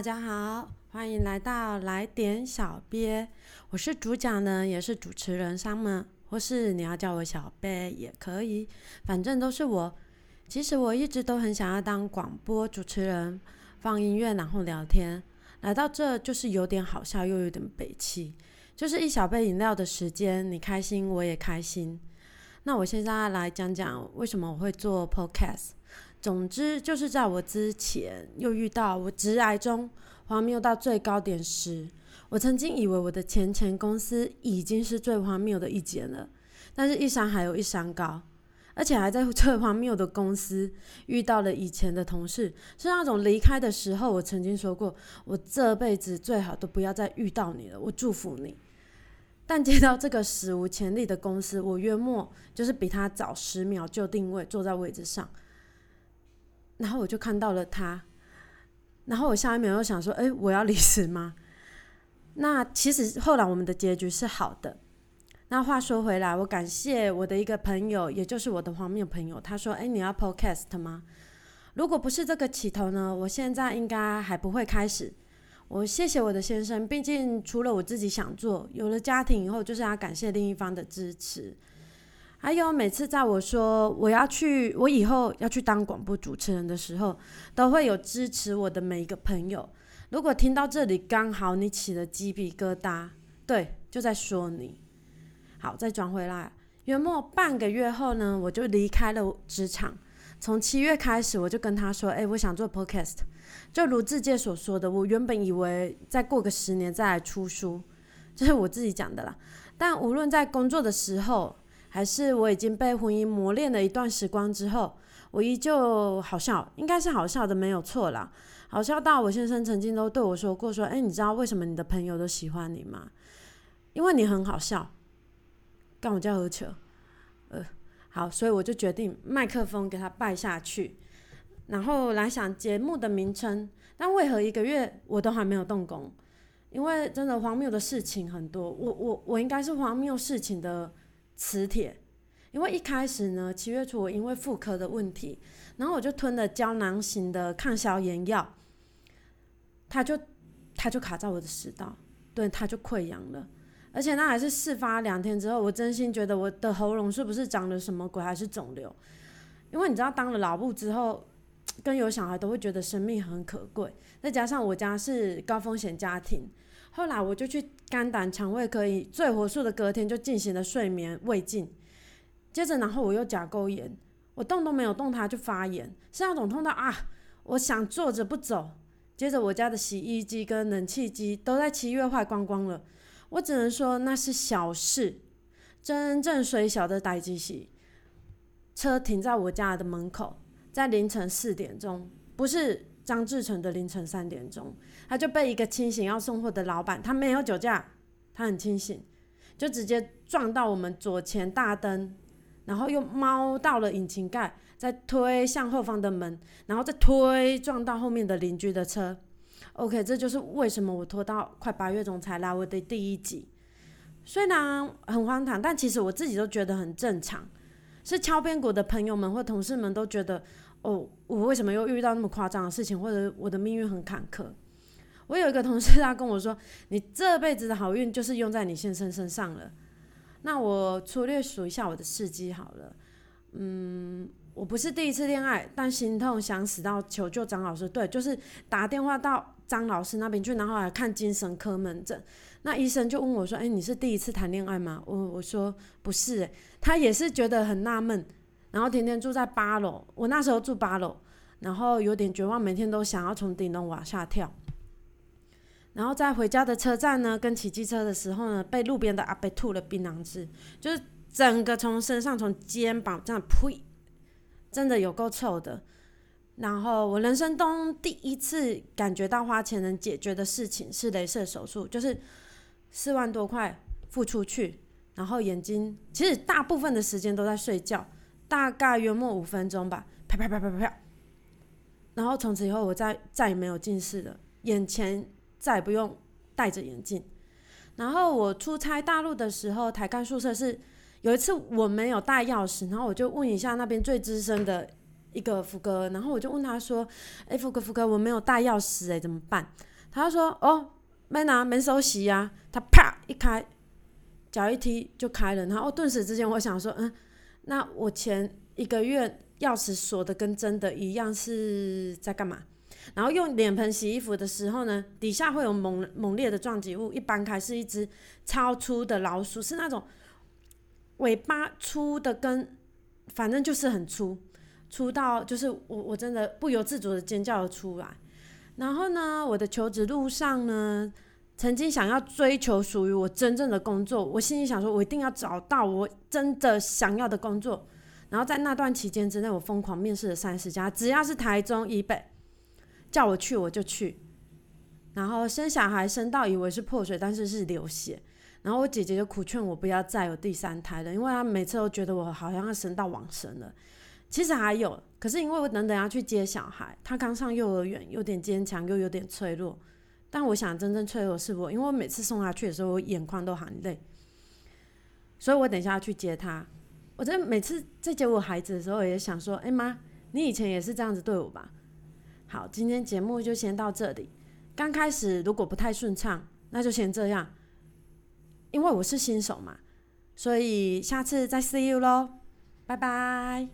大家好，欢迎来到来点小编。我是主讲人，也是主持人 Summer，，或是你要叫我小鳖也可以，反正都是我。其实我一直都很想要当广播主持人，放音乐然后聊天。来到这就是有点好笑，又有点北气，就是一小杯饮料的时间，你开心我也开心。那我现在来讲讲为什么我会做 podcast。总之就是在我之前又遇到我直癌中荒谬到最高点时，我曾经以为我的前前公司已经是最荒谬的一间了，但是一山还有一山高，而且还在最荒谬的公司遇到了以前的同事，是那种离开的时候，我曾经说过，我这辈子最好都不要再遇到你了，我祝福你。但接到这个史无前例的公司，我约莫就是比他早十秒就定位坐在位置上。然后我就看到了他，然后我下一秒又想说：“哎，我要离职吗？”那其实后来我们的结局是好的。那话说回来，我感谢我的一个朋友，也就是我的黄面朋友，他说：“哎，你要 Podcast 吗？”如果不是这个起头呢，我现在应该还不会开始。我谢谢我的先生，毕竟除了我自己想做，有了家庭以后，就是要感谢另一方的支持。还有每次在我说我要去，我以后要去当广播主持人的时候，都会有支持我的每一个朋友。如果听到这里刚好你起了鸡皮疙瘩，对，就在说你。好，再转回来，约莫半个月后呢，我就离开了职场。从七月开始，我就跟他说：“哎，我想做 podcast。”就如字界所说的，我原本以为再过个十年再来出书，这是我自己讲的啦。但无论在工作的时候，还是我已经被婚姻磨练了一段时光之后，我依旧好笑，应该是好笑的，没有错啦。好笑到我先生曾经都对我说过：“说，哎，你知道为什么你的朋友都喜欢你吗？因为你很好笑。”干我叫何求？呃，好，所以我就决定麦克风给他拜下去，然后来想节目的名称。但为何一个月我都还没有动工？因为真的荒谬的事情很多。我我我应该是荒谬事情的。磁铁，因为一开始呢，七月初我因为妇科的问题，然后我就吞了胶囊型的抗消炎药，它就它就卡在我的食道，对，它就溃疡了，而且那还是事发两天之后，我真心觉得我的喉咙是不是长了什么鬼，还是肿瘤？因为你知道，当了老部之后，跟有小孩都会觉得生命很可贵，再加上我家是高风险家庭。后来我就去肝胆肠胃科，以最火速的隔天就进行了睡眠胃镜，接着然后我又甲沟炎，我动都没有动它就发炎，是那种痛到啊，我想坐着不走。接着我家的洗衣机跟冷气机都在七月坏光光了，我只能说那是小事，真正水小的代机洗，车停在我家的门口，在凌晨四点钟，不是。张志成的凌晨三点钟，他就被一个清醒要送货的老板，他没有酒驾，他很清醒，就直接撞到我们左前大灯，然后又猫到了引擎盖，再推向后方的门，然后再推撞到后面的邻居的车。OK，这就是为什么我拖到快八月中才来我的第一集。虽然很荒唐，但其实我自己都觉得很正常。是敲边鼓的朋友们或同事们都觉得。哦，我为什么又遇到那么夸张的事情，或者我的命运很坎坷？我有一个同事，他跟我说：“你这辈子的好运就是用在你先生身上了。”那我粗略数一下我的事迹好了。嗯，我不是第一次恋爱，但心痛想死到求救张老师，对，就是打电话到张老师那边去，然后来看精神科门诊。那医生就问我说：“哎，你是第一次谈恋爱吗？”我我说不是，他也是觉得很纳闷。然后天天住在八楼，我那时候住八楼，然后有点绝望，每天都想要从顶楼往下跳。然后在回家的车站呢，跟骑机车的时候呢，被路边的阿伯吐了槟榔汁，就是整个从身上从肩膀这样呸，真的有够臭的。然后我人生中第一次感觉到花钱能解决的事情是镭射手术，就是四万多块付出去，然后眼睛其实大部分的时间都在睡觉。大概约莫五分钟吧，啪啪啪啪啪啪，然后从此以后我再再也没有近视了，眼前再也不用戴着眼镜。然后我出差大陆的时候，台干宿舍是有一次我没有带钥匙，然后我就问一下那边最资深的一个福哥，然后我就问他说：“哎，福哥福哥，我没有带钥匙，哎，怎么办？”他就说：“哦，没拿门手洗呀。”他啪一开，脚一踢就开了。然后顿时之间，我想说：“嗯，那我前一个月钥匙锁的跟真的一样，是在干嘛？”然后用脸盆洗衣服的时候呢，底下会有猛猛烈的撞击物，一搬开是一只超粗的老鼠，是那种尾巴粗的跟，反正就是很粗，粗到就是我我真的不由自主的尖叫了出来。然后呢，我的求职路上呢，曾经想要追求属于我真正的工作，我心里想说，我一定要找到我真的想要的工作。然后在那段期间之内，我疯狂面试了三十家，只要是台中以北，叫我去我就去。然后生小孩生到以为是破水，但是是流血。然后我姐姐就苦劝我不要再有第三胎了，因为她每次都觉得我好像要生到往生了。其实还有，可是因为我等等要去接小孩，他刚上幼儿园，有点坚强又有点脆弱。但我想真正脆弱是我，因为我每次送他去的时候，我眼眶都含泪。所以我等一下要去接他。我真每次在接我孩子的时候，也想说：“哎妈，你以前也是这样子对我吧？”好，今天节目就先到这里。刚开始如果不太顺畅，那就先这样，因为我是新手嘛。所以下次再 see you 喽，拜拜。